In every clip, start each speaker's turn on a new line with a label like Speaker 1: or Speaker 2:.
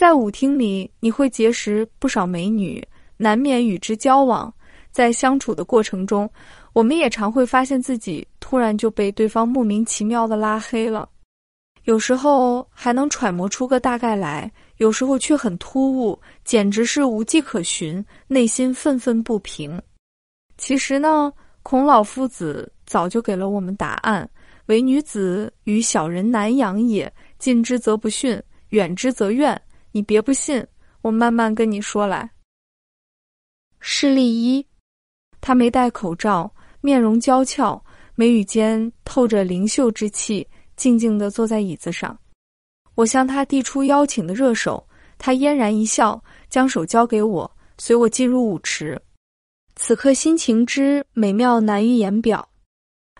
Speaker 1: 在舞厅里，你会结识不少美女，难免与之交往。在相处的过程中，我们也常会发现自己突然就被对方莫名其妙的拉黑了。有时候还能揣摩出个大概来，有时候却很突兀，简直是无迹可寻，内心愤愤不平。其实呢，孔老夫子早就给了我们答案：唯女子与小人难养也，近之则不逊，远之则怨。你别不信，我慢慢跟你说来。事例一。他没戴口罩，面容娇俏，眉宇间透着灵秀之气，静静地坐在椅子上。我向他递出邀请的热手，他嫣然一笑，将手交给我，随我进入舞池。此刻心情之美妙难于言表。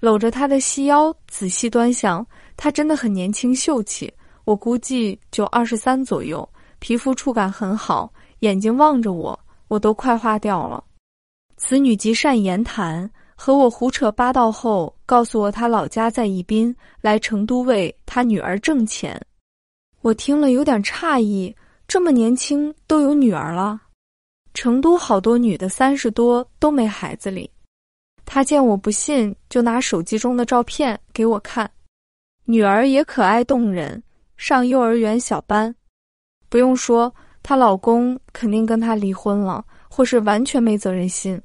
Speaker 1: 搂着他的细腰，仔细端详，他真的很年轻秀气，我估计就二十三左右，皮肤触感很好，眼睛望着我，我都快化掉了。此女极善言谈，和我胡扯八道后，告诉我她老家在宜宾，来成都为她女儿挣钱。我听了有点诧异，这么年轻都有女儿了？成都好多女的三十多都没孩子哩。她见我不信，就拿手机中的照片给我看，女儿也可爱动人，上幼儿园小班。不用说，她老公肯定跟她离婚了，或是完全没责任心。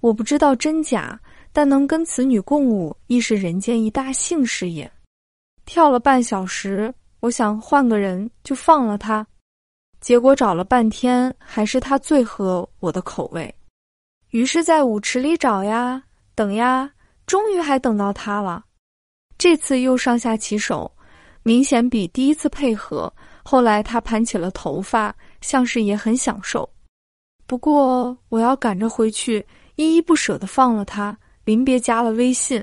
Speaker 1: 我不知道真假，但能跟此女共舞，亦是人间一大幸事也。跳了半小时，我想换个人就放了她，结果找了半天，还是她最合我的口味。于是，在舞池里找呀，等呀，终于还等到她了。这次又上下其手，明显比第一次配合。后来她盘起了头发，像是也很享受。不过，我要赶着回去。依依不舍地放了他，临别加了微信。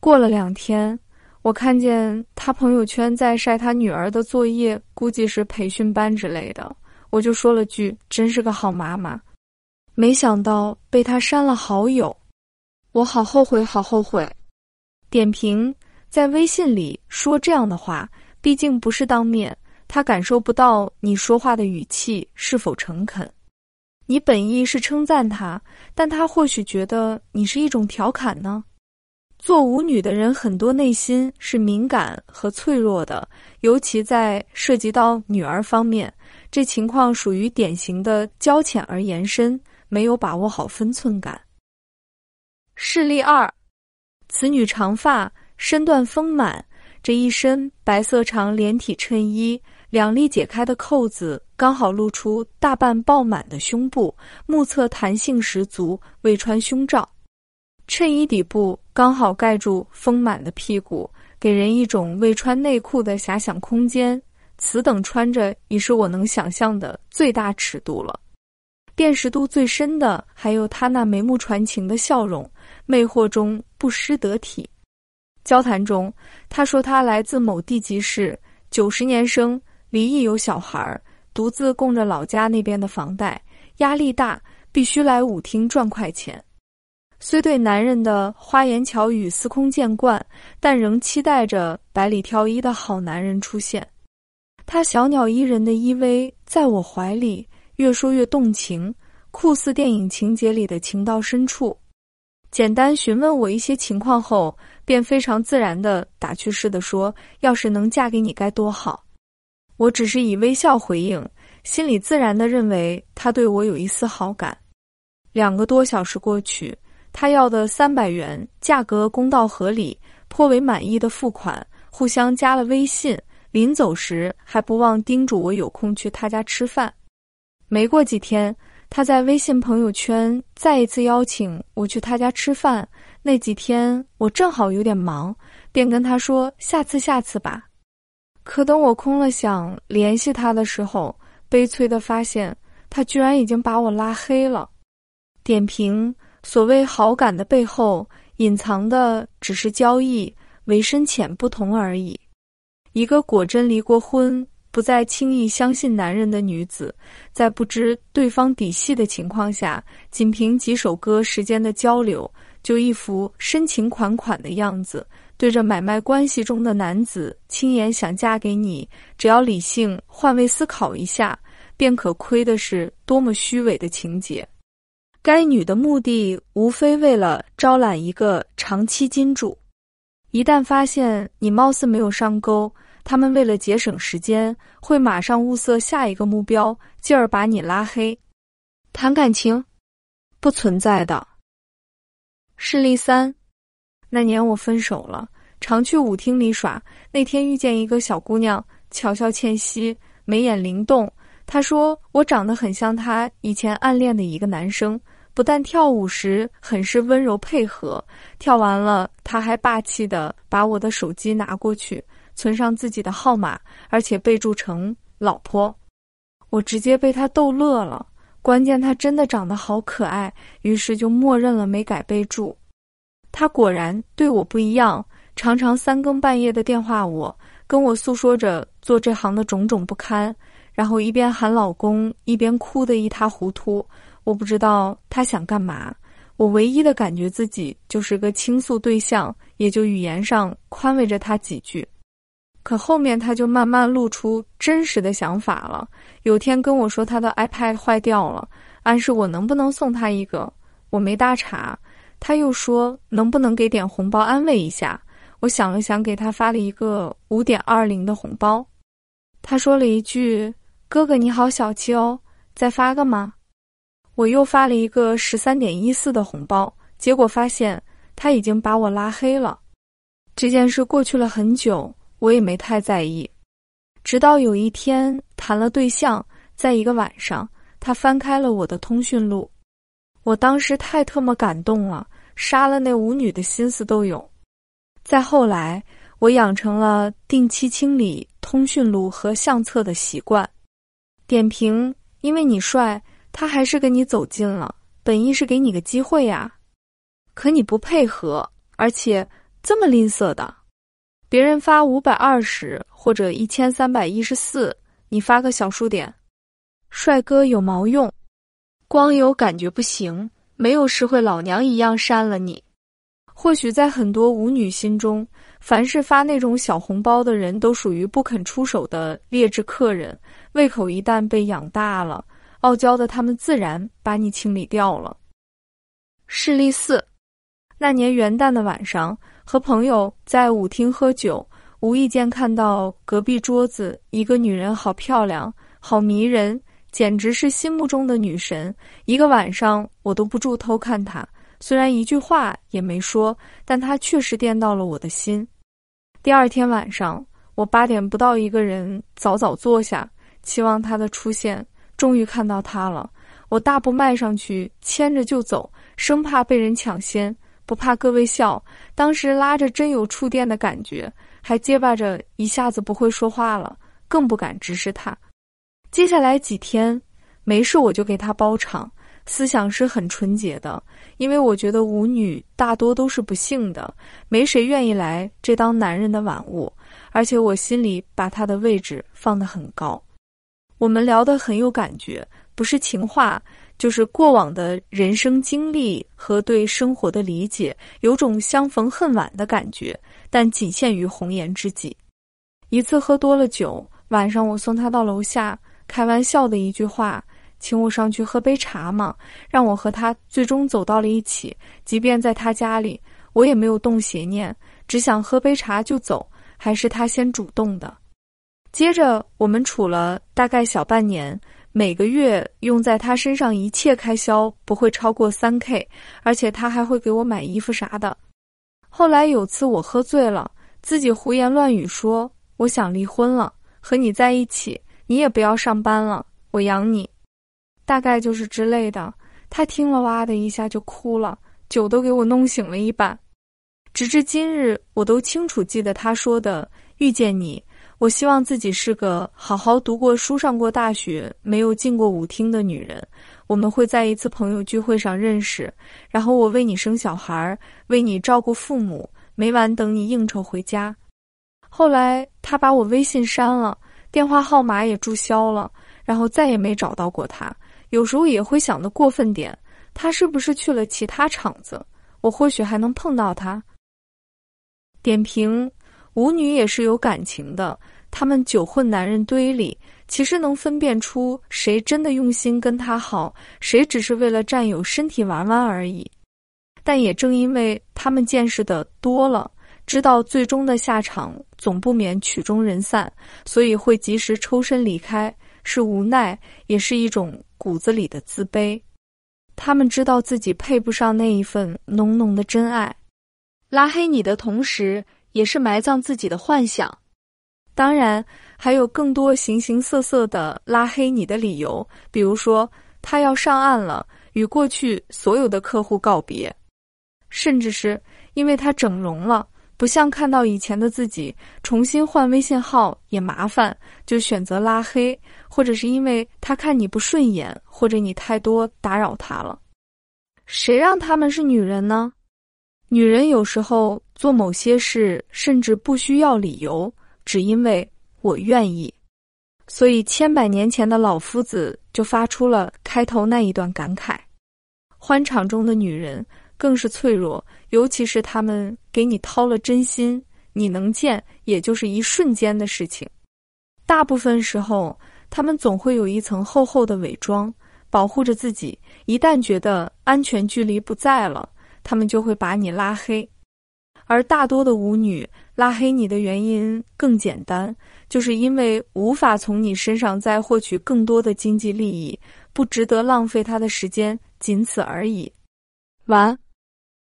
Speaker 1: 过了两天，我看见他朋友圈在晒他女儿的作业，估计是培训班之类的。我就说了句：“真是个好妈妈。”没想到被他删了好友，我好后悔，好后悔。点评：在微信里说这样的话，毕竟不是当面，他感受不到你说话的语气是否诚恳。你本意是称赞他，但他或许觉得你是一种调侃呢。做舞女的人很多内心是敏感和脆弱的，尤其在涉及到女儿方面，这情况属于典型的交浅而言深，没有把握好分寸感。事例二，此女长发，身段丰满，这一身白色长连体衬衣。两粒解开的扣子刚好露出大半爆满的胸部，目测弹性十足，未穿胸罩。衬衣底部刚好盖住丰满的屁股，给人一种未穿内裤的遐想空间。此等穿着已是我能想象的最大尺度了。辨识度最深的还有他那眉目传情的笑容，魅惑中不失得体。交谈中，他说他来自某地级市，九十年生。离异有小孩儿，独自供着老家那边的房贷，压力大，必须来舞厅赚快钱。虽对男人的花言巧语司空见惯，但仍期待着百里挑一的好男人出现。他小鸟依人的依偎在我怀里，越说越动情，酷似电影情节里的情到深处。简单询问我一些情况后，便非常自然的打趣似的说：“要是能嫁给你该多好。”我只是以微笑回应，心里自然的认为他对我有一丝好感。两个多小时过去，他要的三百元价格公道合理，颇为满意的付款，互相加了微信。临走时还不忘叮嘱我有空去他家吃饭。没过几天，他在微信朋友圈再一次邀请我去他家吃饭。那几天我正好有点忙，便跟他说下次下次吧。可等我空了想联系他的时候，悲催的发现他居然已经把我拉黑了。点评：所谓好感的背后，隐藏的只是交易，为深浅不同而已。一个果真离过婚、不再轻易相信男人的女子，在不知对方底细的情况下，仅凭几首歌时间的交流，就一副深情款款的样子。对着买卖关系中的男子轻言想嫁给你，只要理性换位思考一下，便可窥的是多么虚伪的情节。该女的目的无非为了招揽一个长期金主，一旦发现你貌似没有上钩，他们为了节省时间，会马上物色下一个目标，进而把你拉黑。谈感情，不存在的。事例三，那年我分手了，常去舞厅里耍。那天遇见一个小姑娘，巧笑倩兮，眉眼灵动。她说我长得很像她以前暗恋的一个男生，不但跳舞时很是温柔配合，跳完了他还霸气的把我的手机拿过去，存上自己的号码，而且备注成“老婆”。我直接被他逗乐了。关键他真的长得好可爱，于是就默认了没改备注。他果然对我不一样，常常三更半夜的电话我，跟我诉说着做这行的种种不堪，然后一边喊老公，一边哭得一塌糊涂。我不知道他想干嘛，我唯一的感觉自己就是个倾诉对象，也就语言上宽慰着他几句。可后面他就慢慢露出真实的想法了。有天跟我说他的 iPad 坏掉了，暗示我能不能送他一个。我没搭茬。他又说能不能给点红包安慰一下。我想了想，给他发了一个五点二零的红包。他说了一句：“哥哥你好小气哦，再发个吗？”我又发了一个十三点一四的红包，结果发现他已经把我拉黑了。这件事过去了很久。我也没太在意，直到有一天谈了对象，在一个晚上，他翻开了我的通讯录，我当时太特么感动了，杀了那舞女的心思都有。再后来，我养成了定期清理通讯录和相册的习惯。点评：因为你帅，他还是跟你走近了，本意是给你个机会呀，可你不配合，而且这么吝啬的。别人发五百二十或者一千三百一十四，你发个小数点，帅哥有毛用？光有感觉不行，没有事会老娘一样删了你。或许在很多舞女心中，凡是发那种小红包的人都属于不肯出手的劣质客人，胃口一旦被养大了，傲娇的他们自然把你清理掉了。事例四，那年元旦的晚上。和朋友在舞厅喝酒，无意间看到隔壁桌子一个女人，好漂亮，好迷人，简直是心目中的女神。一个晚上我都不住偷看她，虽然一句话也没说，但她确实电到了我的心。第二天晚上，我八点不到一个人早早坐下，期望她的出现。终于看到她了，我大步迈上去，牵着就走，生怕被人抢先。不怕各位笑，当时拉着真有触电的感觉，还结巴着一下子不会说话了，更不敢直视他。接下来几天没事我就给他包场，思想是很纯洁的，因为我觉得舞女大多都是不幸的，没谁愿意来这当男人的玩物，而且我心里把他的位置放得很高。我们聊得很有感觉，不是情话。就是过往的人生经历和对生活的理解，有种相逢恨晚的感觉，但仅限于红颜知己。一次喝多了酒，晚上我送他到楼下，开玩笑的一句话，请我上去喝杯茶嘛，让我和他最终走到了一起。即便在他家里，我也没有动邪念，只想喝杯茶就走，还是他先主动的。接着我们处了大概小半年。每个月用在他身上一切开销不会超过三 k，而且他还会给我买衣服啥的。后来有次我喝醉了，自己胡言乱语说我想离婚了，和你在一起，你也不要上班了，我养你，大概就是之类的。他听了哇的一下就哭了，酒都给我弄醒了一半。直至今日，我都清楚记得他说的遇见你。我希望自己是个好好读过书、上过大学、没有进过舞厅的女人。我们会在一次朋友聚会上认识，然后我为你生小孩，为你照顾父母，每晚等你应酬回家。后来他把我微信删了，电话号码也注销了，然后再也没找到过他。有时候也会想的过分点，他是不是去了其他场子？我或许还能碰到他。点评：舞女也是有感情的，他们酒混男人堆里，其实能分辨出谁真的用心跟她好，谁只是为了占有身体玩玩而已。但也正因为他们见识的多了，知道最终的下场总不免曲终人散，所以会及时抽身离开，是无奈，也是一种骨子里的自卑。他们知道自己配不上那一份浓浓的真爱，拉黑你的同时，也是埋葬自己的幻想。当然，还有更多形形色色的拉黑你的理由，比如说他要上岸了，与过去所有的客户告别。甚至是因为他整容了，不像看到以前的自己，重新换微信号也麻烦，就选择拉黑；或者是因为他看你不顺眼，或者你太多打扰他了。谁让他们是女人呢？女人有时候做某些事，甚至不需要理由，只因为我愿意。所以千百年前的老夫子就发出了开头那一段感慨：欢场中的女人。更是脆弱，尤其是他们给你掏了真心，你能见也就是一瞬间的事情。大部分时候，他们总会有一层厚厚的伪装，保护着自己。一旦觉得安全距离不在了，他们就会把你拉黑。而大多的舞女拉黑你的原因更简单，就是因为无法从你身上再获取更多的经济利益，不值得浪费他的时间，仅此而已。晚安。